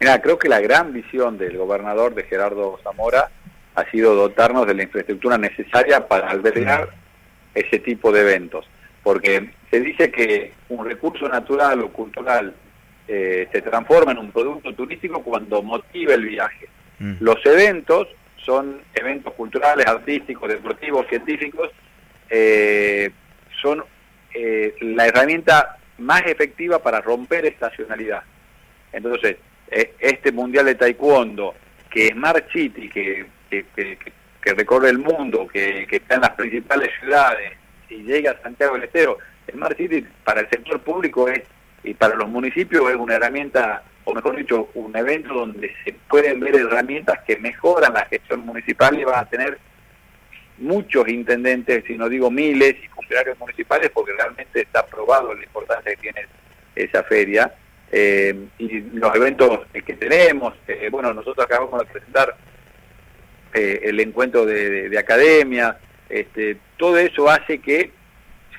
Mira, creo que la gran visión del gobernador de Gerardo Zamora ha sido dotarnos de la infraestructura necesaria para albergar ese tipo de eventos. Porque se dice que un recurso natural o cultural eh, se transforma en un producto turístico cuando motiva el viaje. Mm. Los eventos son eventos culturales, artísticos, deportivos, científicos, eh, son eh, la herramienta más efectiva para romper estacionalidad. Entonces, este Mundial de Taekwondo, que Smart City, que, que, recorre el mundo, que, está en las principales ciudades y llega a Santiago del Estero, Smart City para el sector público es y para los municipios es una herramienta, o mejor dicho, un evento donde se pueden ver herramientas que mejoran la gestión municipal y van a tener muchos intendentes, si no digo miles, y funcionarios municipales, porque realmente está probado la importancia que tiene esa feria. Eh, y los eventos que tenemos, eh, bueno, nosotros acabamos de presentar eh, el encuentro de, de, academia, este, todo eso hace que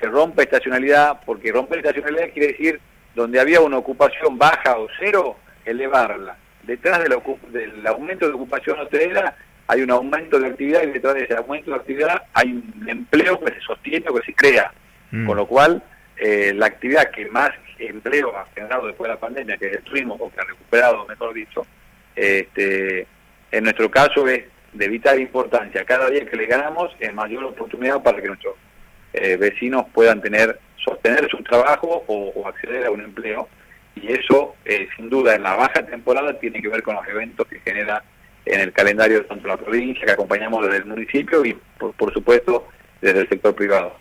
se rompa estacionalidad, porque romper estacionalidad quiere decir donde había una ocupación baja o cero, elevarla. Detrás del, del aumento de ocupación hotelera hay un aumento de actividad y detrás de ese aumento de actividad hay un empleo que se sostiene o que se crea. Mm. Con lo cual, eh, la actividad que más empleo ha generado después de la pandemia, que es el turismo, o que ha recuperado, mejor dicho, este, en nuestro caso es de vital importancia. Cada día que le ganamos es mayor oportunidad para que nuestros eh, vecinos puedan tener sostener su trabajo o, acceder a un empleo. Y eso, eh, sin duda, en la baja temporada tiene que ver con los eventos que genera en el calendario tanto la provincia, que acompañamos desde el municipio y, por, por supuesto, desde el sector privado.